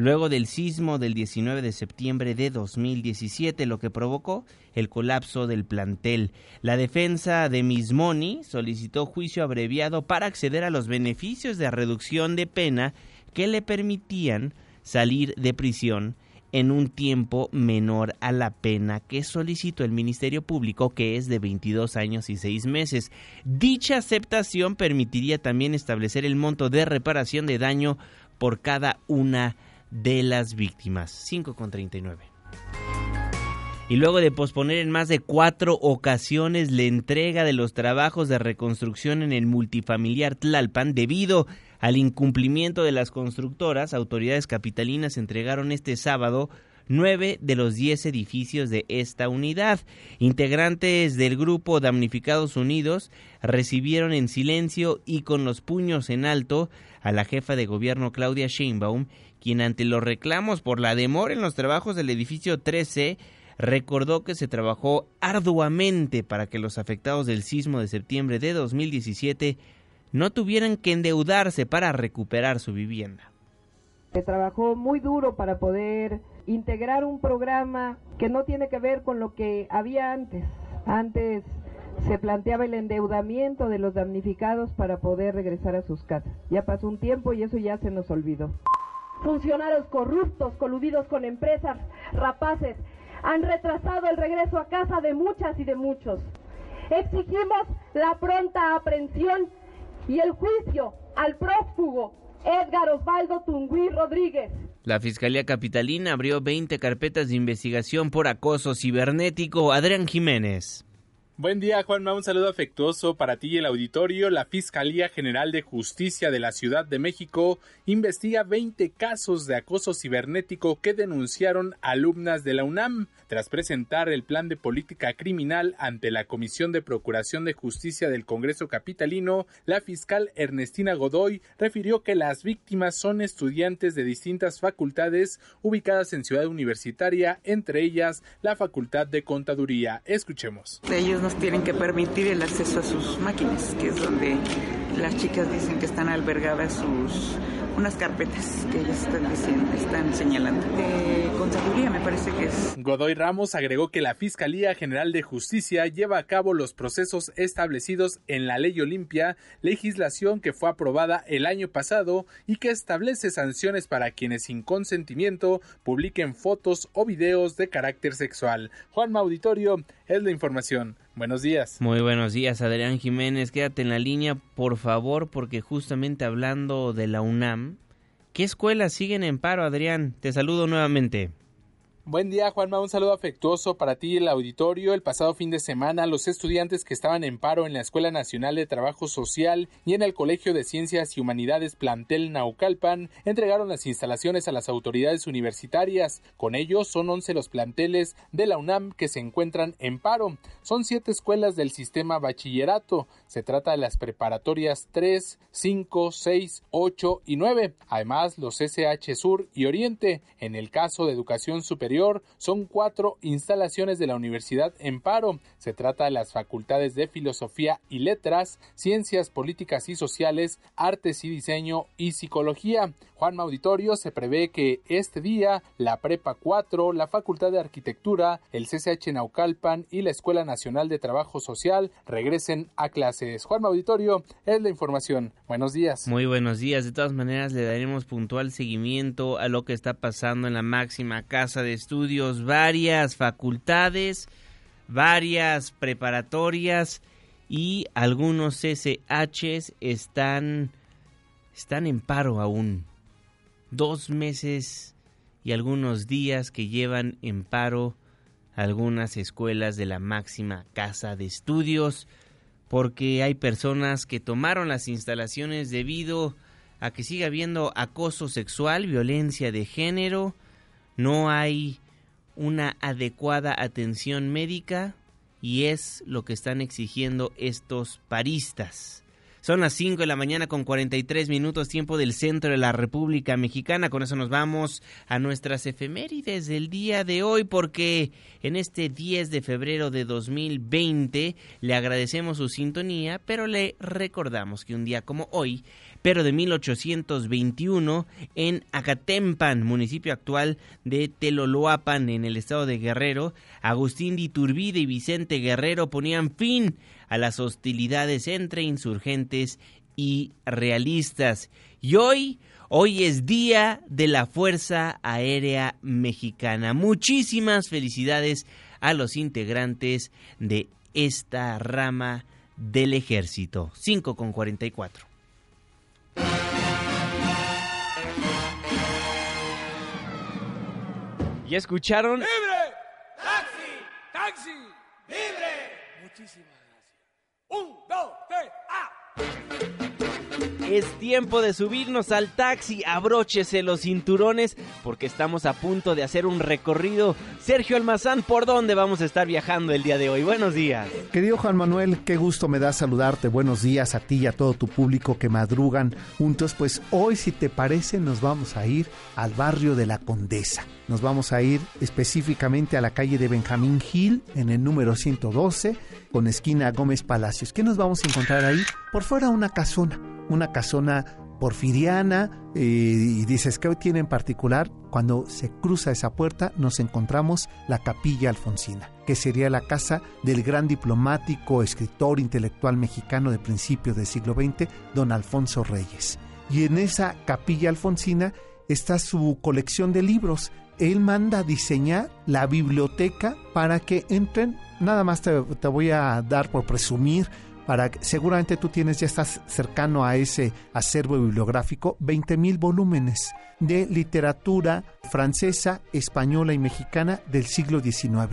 luego del sismo del 19 de septiembre de 2017, lo que provocó el colapso del plantel. La defensa de Mismoni solicitó juicio abreviado para acceder a los beneficios de reducción de pena que le permitían salir de prisión en un tiempo menor a la pena que solicitó el Ministerio Público, que es de 22 años y 6 meses. Dicha aceptación permitiría también establecer el monto de reparación de daño por cada una de las víctimas. 5,39. Y luego de posponer en más de cuatro ocasiones la entrega de los trabajos de reconstrucción en el multifamiliar Tlalpan debido al incumplimiento de las constructoras, autoridades capitalinas entregaron este sábado nueve de los diez edificios de esta unidad. Integrantes del grupo Damnificados Unidos recibieron en silencio y con los puños en alto a la jefa de gobierno Claudia Sheinbaum, quien ante los reclamos por la demora en los trabajos del edificio 13 recordó que se trabajó arduamente para que los afectados del sismo de septiembre de 2017 no tuvieran que endeudarse para recuperar su vivienda. Se trabajó muy duro para poder integrar un programa que no tiene que ver con lo que había antes. Antes se planteaba el endeudamiento de los damnificados para poder regresar a sus casas. Ya pasó un tiempo y eso ya se nos olvidó. Funcionarios corruptos, coludidos con empresas rapaces, han retrasado el regreso a casa de muchas y de muchos. Exigimos la pronta aprehensión y el juicio al prófugo Edgar Osvaldo Tungui Rodríguez. La Fiscalía Capitalina abrió 20 carpetas de investigación por acoso cibernético. Adrián Jiménez. Buen día, Juanma. Un saludo afectuoso para ti y el auditorio. La Fiscalía General de Justicia de la Ciudad de México investiga 20 casos de acoso cibernético que denunciaron alumnas de la UNAM. Tras presentar el plan de política criminal ante la Comisión de Procuración de Justicia del Congreso Capitalino, la fiscal Ernestina Godoy refirió que las víctimas son estudiantes de distintas facultades ubicadas en Ciudad Universitaria, entre ellas la Facultad de Contaduría. Escuchemos. Ellos tienen que permitir el acceso a sus máquinas, que es donde las chicas dicen que están albergadas sus unas carpetas que ellos están diciendo, están señalando. De contaduría me parece que es. Godoy Ramos agregó que la Fiscalía General de Justicia lleva a cabo los procesos establecidos en la Ley Olimpia, legislación que fue aprobada el año pasado y que establece sanciones para quienes sin consentimiento publiquen fotos o videos de carácter sexual. Juan Mauditorio es la información. Buenos días. Muy buenos días, Adrián Jiménez. Quédate en la línea, por favor, porque justamente hablando de la UNAM, ¿qué escuelas siguen en paro, Adrián? Te saludo nuevamente. Buen día, Juanma. Un saludo afectuoso para ti y el auditorio. El pasado fin de semana, los estudiantes que estaban en paro en la Escuela Nacional de Trabajo Social y en el Colegio de Ciencias y Humanidades Plantel Naucalpan entregaron las instalaciones a las autoridades universitarias. Con ellos son 11 los planteles de la UNAM que se encuentran en paro. Son siete escuelas del sistema bachillerato. Se trata de las preparatorias 3, 5, 6, 8 y 9. Además, los SH Sur y Oriente. En el caso de educación superior, son cuatro instalaciones de la universidad en paro. Se trata de las facultades de Filosofía y Letras, Ciencias Políticas y Sociales, Artes y Diseño y Psicología. Juan Auditorio se prevé que este día la Prepa 4, la Facultad de Arquitectura, el CCH Naucalpan y la Escuela Nacional de Trabajo Social regresen a clases. Juan Auditorio es la información. Buenos días. Muy buenos días. De todas maneras, le daremos puntual seguimiento a lo que está pasando en la máxima casa de estudios, varias facultades, varias preparatorias y algunos CCHs están, están en paro aún. Dos meses y algunos días que llevan en paro algunas escuelas de la máxima casa de estudios porque hay personas que tomaron las instalaciones debido a que sigue habiendo acoso sexual, violencia de género, no hay una adecuada atención médica y es lo que están exigiendo estos paristas. Son las 5 de la mañana con 43 minutos tiempo del centro de la República Mexicana. Con eso nos vamos a nuestras efemérides del día de hoy porque en este 10 de febrero de 2020 le agradecemos su sintonía, pero le recordamos que un día como hoy, pero de 1821, en Acatempan, municipio actual de Teloloapan, en el estado de Guerrero, Agustín de Iturbide y Vicente Guerrero ponían fin a las hostilidades entre insurgentes y realistas. Y hoy, hoy es Día de la Fuerza Aérea Mexicana. Muchísimas felicidades a los integrantes de esta rama del ejército. 5 con 44. ¿Ya escucharon? ¡Libre! ¡Taxi! ¡Taxi! ¡Libre! Muchísimas Un, dos, tres, ¡ah! Es tiempo de subirnos al taxi, abróchese los cinturones porque estamos a punto de hacer un recorrido. Sergio Almazán, ¿por dónde vamos a estar viajando el día de hoy? Buenos días. Querido Juan Manuel, qué gusto me da saludarte. Buenos días a ti y a todo tu público que madrugan juntos. Pues hoy, si te parece, nos vamos a ir al barrio de la Condesa. Nos vamos a ir específicamente a la calle de Benjamín Gil, en el número 112, con esquina Gómez Palacios. ¿Qué nos vamos a encontrar ahí? Por fuera una casona, una casona porfiriana eh, y dices, ¿qué tiene en particular? Cuando se cruza esa puerta nos encontramos la capilla alfonsina, que sería la casa del gran diplomático, escritor, intelectual mexicano de principios del siglo XX, don Alfonso Reyes. Y en esa capilla alfonsina está su colección de libros. Él manda diseñar la biblioteca para que entren, nada más te, te voy a dar por presumir, seguramente tú tienes ya estás cercano a ese acervo bibliográfico 20 mil volúmenes de literatura francesa, española y mexicana del siglo XIX.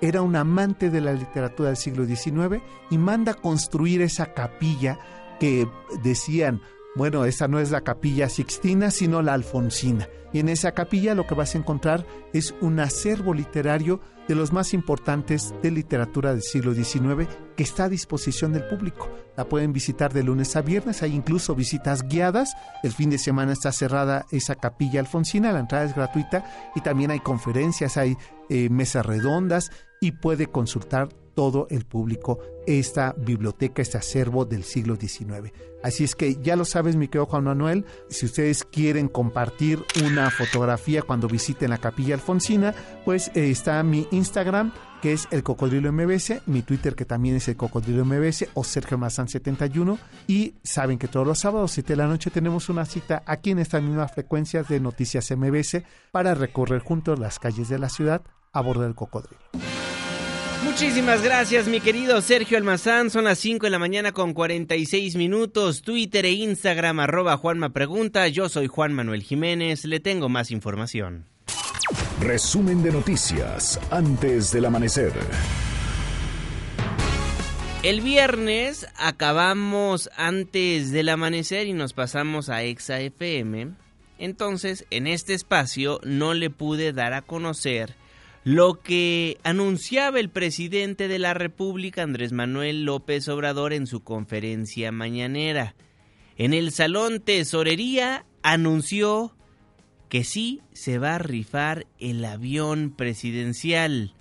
Era un amante de la literatura del siglo XIX y manda construir esa capilla que decían bueno, esa no es la capilla sixtina, sino la alfonsina. Y en esa capilla lo que vas a encontrar es un acervo literario de los más importantes de literatura del siglo XIX que está a disposición del público. La pueden visitar de lunes a viernes, hay incluso visitas guiadas. El fin de semana está cerrada esa capilla alfonsina, la entrada es gratuita y también hay conferencias, hay eh, mesas redondas y puede consultar todo el público esta biblioteca, este acervo del siglo XIX. Así es que ya lo sabes, mi querido Juan Manuel, si ustedes quieren compartir una fotografía cuando visiten la capilla alfonsina, pues eh, está mi Instagram, que es el Cocodrilo MBS, mi Twitter, que también es el Cocodrilo MBS, o Sergio Mazán 71, y saben que todos los sábados, 7 de la noche, tenemos una cita aquí en esta misma frecuencia de Noticias MBS para recorrer juntos las calles de la ciudad a bordo del cocodrilo. Muchísimas gracias, mi querido Sergio Almazán. Son las 5 de la mañana con 46 minutos. Twitter e Instagram, arroba Juanma Pregunta. Yo soy Juan Manuel Jiménez. Le tengo más información. Resumen de noticias antes del amanecer. El viernes acabamos antes del amanecer y nos pasamos a Exa FM. Entonces, en este espacio no le pude dar a conocer lo que anunciaba el presidente de la República, Andrés Manuel López Obrador, en su conferencia mañanera. En el Salón Tesorería anunció que sí se va a rifar el avión presidencial.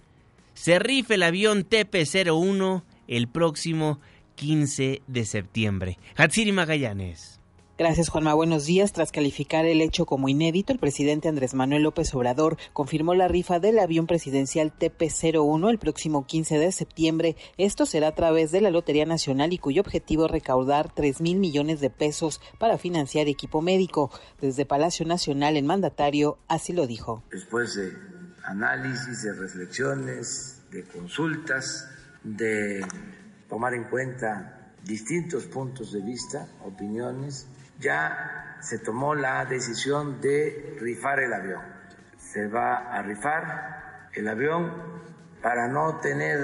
Se rifa el avión TP-01 el próximo 15 de septiembre. Hatsiri Magallanes. Gracias, Juanma. Buenos días. Tras calificar el hecho como inédito, el presidente Andrés Manuel López Obrador confirmó la rifa del avión presidencial TP-01 el próximo 15 de septiembre. Esto será a través de la Lotería Nacional y cuyo objetivo es recaudar 3 mil millones de pesos para financiar equipo médico. Desde Palacio Nacional, el mandatario así lo dijo. Después de análisis, de reflexiones, de consultas, de tomar en cuenta distintos puntos de vista, opiniones, ya se tomó la decisión de rifar el avión. Se va a rifar el avión para no tener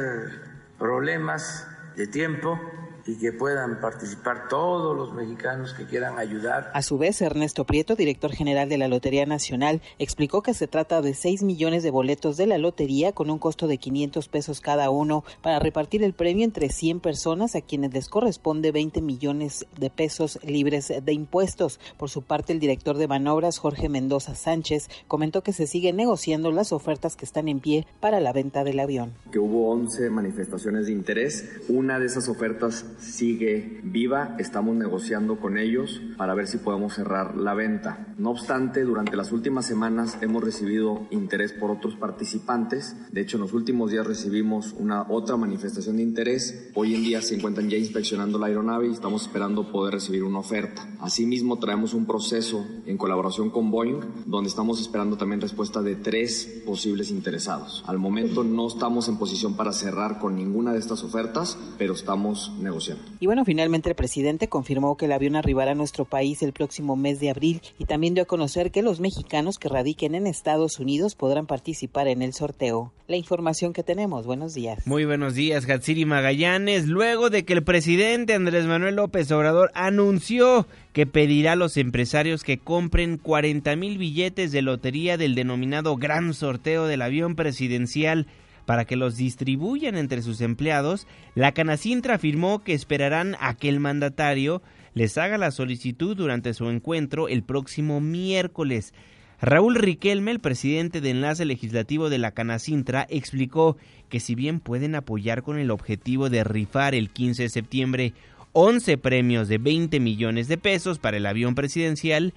problemas de tiempo y que puedan participar todos los mexicanos que quieran ayudar. A su vez, Ernesto Prieto, director general de la Lotería Nacional, explicó que se trata de 6 millones de boletos de la lotería con un costo de 500 pesos cada uno para repartir el premio entre 100 personas a quienes les corresponde 20 millones de pesos libres de impuestos. Por su parte, el director de Manobras, Jorge Mendoza Sánchez, comentó que se siguen negociando las ofertas que están en pie para la venta del avión. Que hubo 11 manifestaciones de interés. Una de esas ofertas sigue viva. Estamos negociando con ellos para ver si podemos cerrar la venta. No obstante, durante las últimas semanas hemos recibido interés por otros participantes. De hecho, en los últimos días recibimos una otra manifestación de interés. Hoy en día se encuentran ya inspeccionando la aeronave y estamos esperando poder recibir una oferta. Asimismo, traemos un proceso en colaboración con Boeing, donde estamos esperando también respuesta de tres posibles interesados. Al momento no estamos en posición para cerrar con ninguna de estas ofertas, pero estamos negociando. Y bueno, finalmente el presidente confirmó que el avión arribará a nuestro país el próximo mes de abril y también dio a conocer que los mexicanos que radiquen en Estados Unidos podrán participar en el sorteo. La información que tenemos. Buenos días. Muy buenos días, Hatsiri Magallanes. Luego de que el presidente Andrés Manuel López Obrador anunció que pedirá a los empresarios que compren 40 mil billetes de lotería del denominado Gran Sorteo del Avión Presidencial para que los distribuyan entre sus empleados, la Canacintra afirmó que esperarán a que el mandatario les haga la solicitud durante su encuentro el próximo miércoles. Raúl Riquelme, el presidente de enlace legislativo de la Canacintra, explicó que si bien pueden apoyar con el objetivo de rifar el 15 de septiembre 11 premios de 20 millones de pesos para el avión presidencial,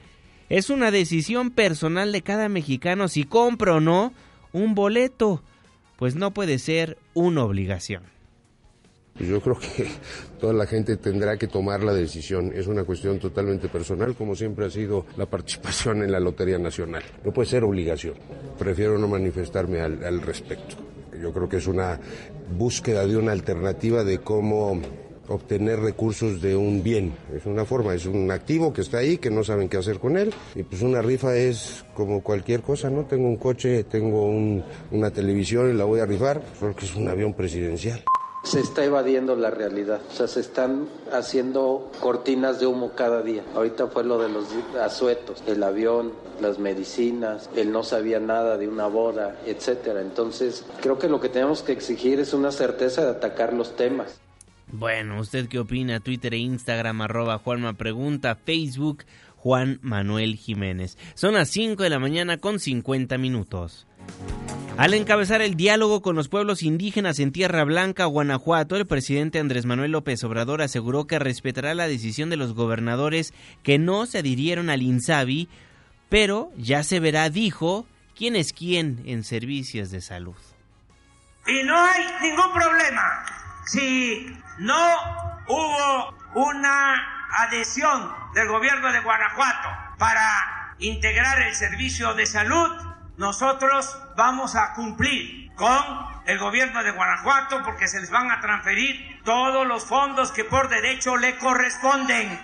es una decisión personal de cada mexicano si compra o no un boleto, pues no puede ser una obligación. Yo creo que toda la gente tendrá que tomar la decisión. Es una cuestión totalmente personal, como siempre ha sido la participación en la Lotería Nacional. No puede ser obligación. Prefiero no manifestarme al, respecto. Yo creo que es una búsqueda de una alternativa de cómo obtener recursos de un bien. Es una forma, es un activo que está ahí, que no saben qué hacer con él. Y pues una rifa es como cualquier cosa, ¿no? Tengo un coche, tengo un, una televisión y la voy a rifar, porque es un avión presidencial. Se está evadiendo la realidad, o sea, se están haciendo cortinas de humo cada día. Ahorita fue lo de los asuetos, el avión, las medicinas, él no sabía nada de una boda, etcétera. Entonces, creo que lo que tenemos que exigir es una certeza de atacar los temas. Bueno, ¿usted qué opina? Twitter e Instagram, arroba Juanma Pregunta, Facebook, Juan Manuel Jiménez. Son las 5 de la mañana con 50 minutos. Al encabezar el diálogo con los pueblos indígenas en Tierra Blanca, Guanajuato, el presidente Andrés Manuel López Obrador aseguró que respetará la decisión de los gobernadores que no se adhirieron al INSABI, pero ya se verá, dijo, quién es quién en servicios de salud. Y no hay ningún problema si no hubo una adhesión del gobierno de Guanajuato para integrar el servicio de salud, nosotros vamos a cumplir con el gobierno de Guanajuato porque se les van a transferir todos los fondos que por derecho le corresponden.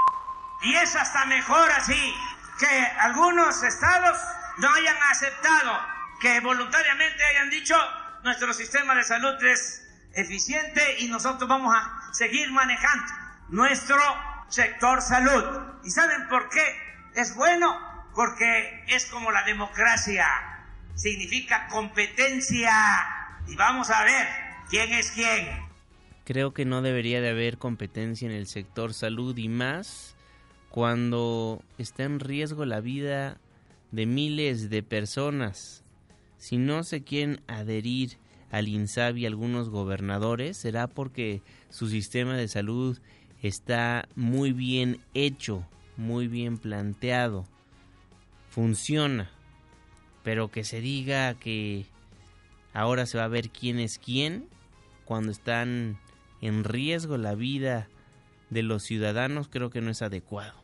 Y es hasta mejor así que algunos estados no hayan aceptado, que voluntariamente hayan dicho nuestro sistema de salud es eficiente y nosotros vamos a seguir manejando nuestro sector salud. ¿Y saben por qué? Es bueno porque es como la democracia, significa competencia y vamos a ver quién es quién. Creo que no debería de haber competencia en el sector salud y más cuando está en riesgo la vida de miles de personas. Si no se quieren adherir al INSABI algunos gobernadores, será porque su sistema de salud está muy bien hecho, muy bien planteado, funciona, pero que se diga que ahora se va a ver quién es quién cuando están en riesgo la vida de los ciudadanos, creo que no es adecuado.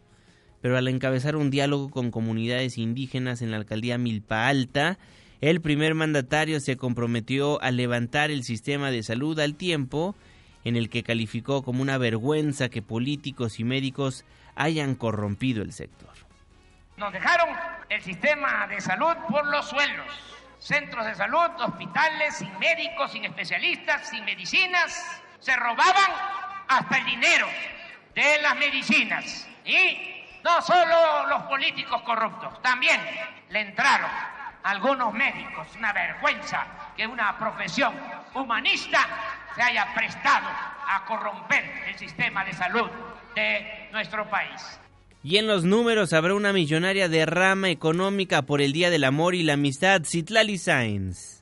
Pero al encabezar un diálogo con comunidades indígenas en la alcaldía Milpa Alta, el primer mandatario se comprometió a levantar el sistema de salud al tiempo en el que calificó como una vergüenza que políticos y médicos hayan corrompido el sector. Nos dejaron el sistema de salud por los suelos. Centros de salud, hospitales sin médicos, sin especialistas, sin medicinas. Se robaban hasta el dinero de las medicinas. Y no solo los políticos corruptos, también le entraron algunos médicos. Una vergüenza que una profesión humanista se haya prestado a corromper el sistema de salud de nuestro país. Y en los números habrá una millonaria derrama económica por el Día del Amor y la Amistad, Citlali Sainz.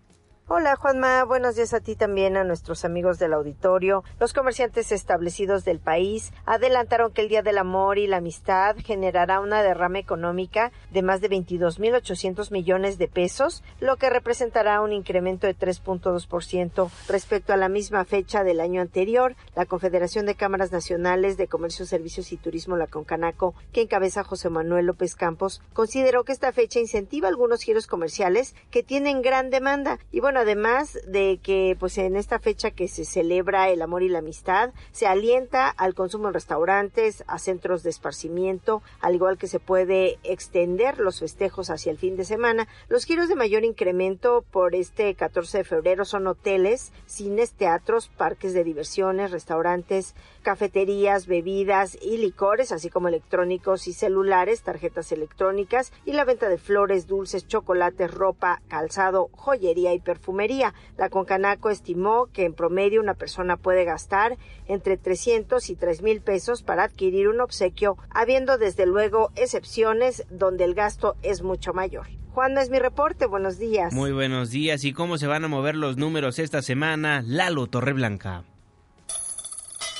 Hola Juanma, buenos días a ti también, a nuestros amigos del auditorio. Los comerciantes establecidos del país adelantaron que el Día del Amor y la Amistad generará una derrama económica de más de 22.800 millones de pesos, lo que representará un incremento de 3.2% respecto a la misma fecha del año anterior. La Confederación de Cámaras Nacionales de Comercio, Servicios y Turismo, la Concanaco, que encabeza José Manuel López Campos, consideró que esta fecha incentiva algunos giros comerciales que tienen gran demanda y bueno, además de que pues en esta fecha que se celebra el amor y la amistad, se alienta al consumo en restaurantes, a centros de esparcimiento, al igual que se puede extender los festejos hacia el fin de semana. Los giros de mayor incremento por este 14 de febrero son hoteles, cines, teatros, parques de diversiones, restaurantes, cafeterías, bebidas y licores, así como electrónicos y celulares, tarjetas electrónicas y la venta de flores, dulces, chocolates, ropa, calzado, joyería y perfumería. La Concanaco estimó que en promedio una persona puede gastar entre 300 y 3 mil pesos para adquirir un obsequio, habiendo desde luego excepciones donde el gasto es mucho mayor. Juan, es mi reporte. Buenos días. Muy buenos días. ¿Y cómo se van a mover los números esta semana? Lalo Torreblanca.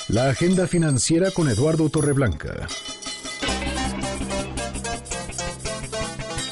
La agenda financiera con Eduardo Torreblanca.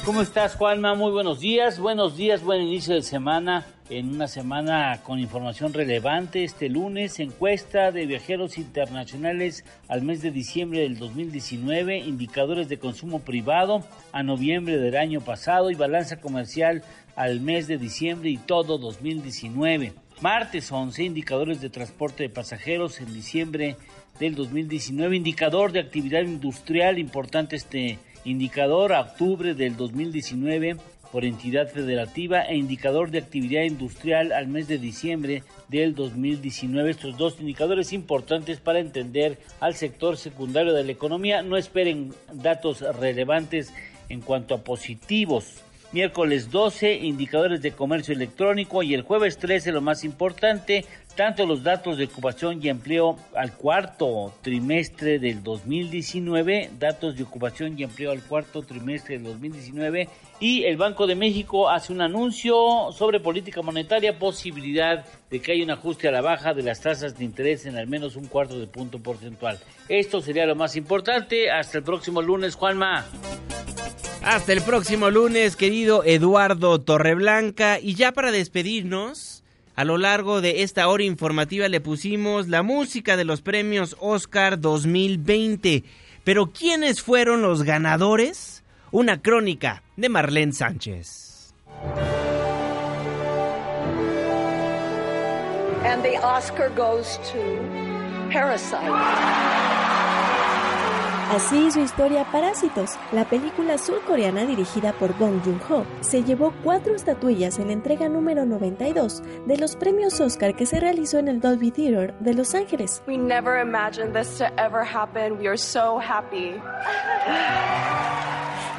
¿Cómo estás, Juanma? Muy buenos días. Buenos días, buen inicio de semana. En una semana con información relevante, este lunes, encuesta de viajeros internacionales al mes de diciembre del 2019, indicadores de consumo privado a noviembre del año pasado y balanza comercial al mes de diciembre y todo 2019. Martes 11, indicadores de transporte de pasajeros en diciembre del 2019, indicador de actividad industrial, importante este indicador a octubre del 2019 por entidad federativa e indicador de actividad industrial al mes de diciembre del 2019. Estos dos indicadores importantes para entender al sector secundario de la economía. No esperen datos relevantes en cuanto a positivos miércoles 12 indicadores de comercio electrónico y el jueves 13 lo más importante, tanto los datos de ocupación y empleo al cuarto trimestre del 2019, datos de ocupación y empleo al cuarto trimestre del 2019 y el Banco de México hace un anuncio sobre política monetaria, posibilidad de que haya un ajuste a la baja de las tasas de interés en al menos un cuarto de punto porcentual. Esto sería lo más importante. Hasta el próximo lunes, Juanma. Hasta el próximo lunes, querido Eduardo Torreblanca. Y ya para despedirnos, a lo largo de esta hora informativa le pusimos la música de los premios Oscar 2020. Pero ¿quiénes fueron los ganadores? Una crónica de Marlene Sánchez. And the Oscar goes to Parasite. Así hizo historia Parásitos, la película surcoreana dirigida por Bong Joon-ho. Se llevó cuatro estatuillas en la entrega número 92 de los premios Oscar que se realizó en el Dolby Theater de Los Ángeles. We never imagined this to ever happen. We are so happy.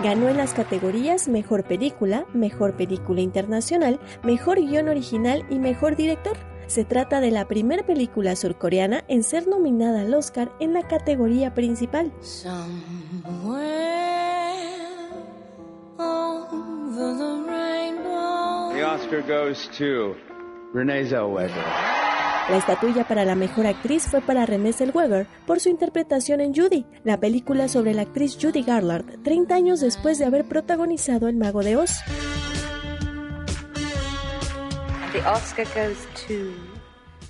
Ganó en las categorías Mejor Película, Mejor Película Internacional, Mejor Guión Original y Mejor Director. Se trata de la primera película surcoreana en ser nominada al Oscar en la categoría principal. The Oscar goes to Renee Zellweger. La estatuilla para la mejor actriz fue para Renée Zellweger por su interpretación en Judy, la película sobre la actriz Judy Garland, 30 años después de haber protagonizado El Mago de Oz. The Oscar goes to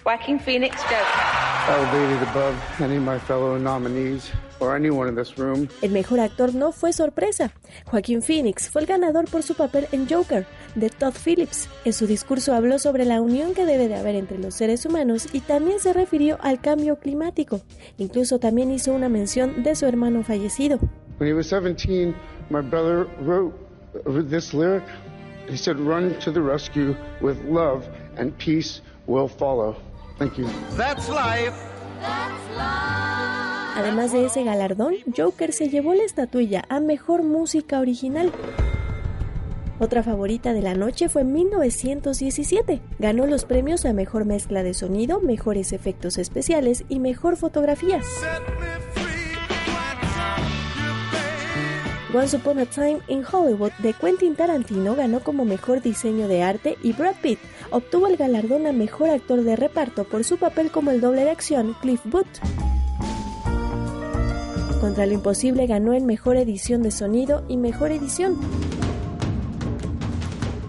Joaquin Phoenix Joker. Elevated above any of my fellow nominees or anyone in this room. El mejor actor no fue sorpresa. Joaquin Phoenix fue el ganador por su papel en Joker, de Todd Phillips. En su discurso habló sobre la unión que debe de haber entre los seres humanos y también se refirió al cambio climático. Incluso también hizo una mención de su hermano fallecido. When he was 17, my brother wrote this lyric. He said, Run to the rescue with love and peace will follow. Thank you. That's life. Además de ese galardón, Joker se llevó la estatuilla a Mejor Música Original. Otra favorita de la noche fue 1917. Ganó los premios a Mejor Mezcla de Sonido, Mejores Efectos Especiales y Mejor Fotografía. Once Upon a Time in Hollywood de Quentin Tarantino ganó como mejor diseño de arte y Brad Pitt obtuvo el galardón a mejor actor de reparto por su papel como el doble de acción Cliff Booth. Contra lo Imposible ganó en mejor edición de sonido y mejor edición.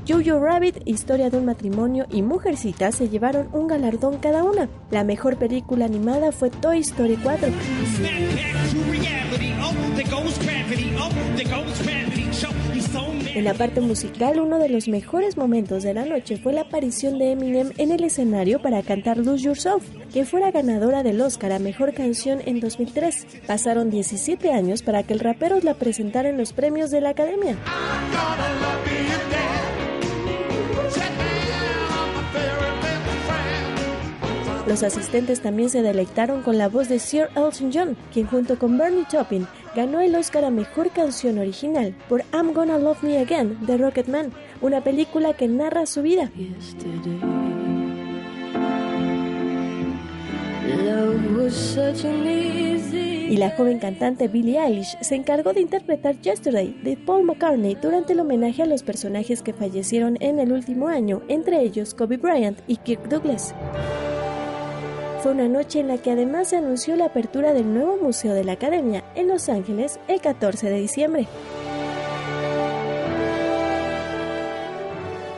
Jojo Rabbit, Historia de un matrimonio y Mujercita se llevaron un galardón cada una. La mejor película animada fue Toy Story 4. En la parte musical, uno de los mejores momentos de la noche fue la aparición de Eminem en el escenario para cantar Lose Yourself, que fuera ganadora del Oscar a Mejor Canción en 2003. Pasaron 17 años para que el rapero la presentara en los premios de la Academia. Los asistentes también se deleitaron con la voz de Sir Elton John, quien junto con Bernie Taupin ganó el Oscar a Mejor Canción Original por I'm Gonna Love Me Again de Rocketman, una película que narra su vida. Y la joven cantante Billie Eilish se encargó de interpretar Yesterday de Paul McCartney durante el homenaje a los personajes que fallecieron en el último año, entre ellos Kobe Bryant y Kirk Douglas. Fue una noche en la que además se anunció la apertura del nuevo Museo de la Academia en Los Ángeles el 14 de diciembre.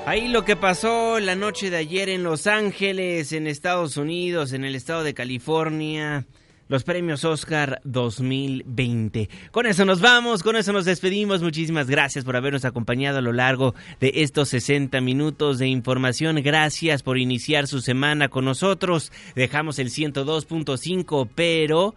Ahí lo que pasó la noche de ayer en Los Ángeles, en Estados Unidos, en el estado de California los premios Oscar 2020. Con eso nos vamos, con eso nos despedimos. Muchísimas gracias por habernos acompañado a lo largo de estos 60 minutos de información. Gracias por iniciar su semana con nosotros. Dejamos el 102.5, pero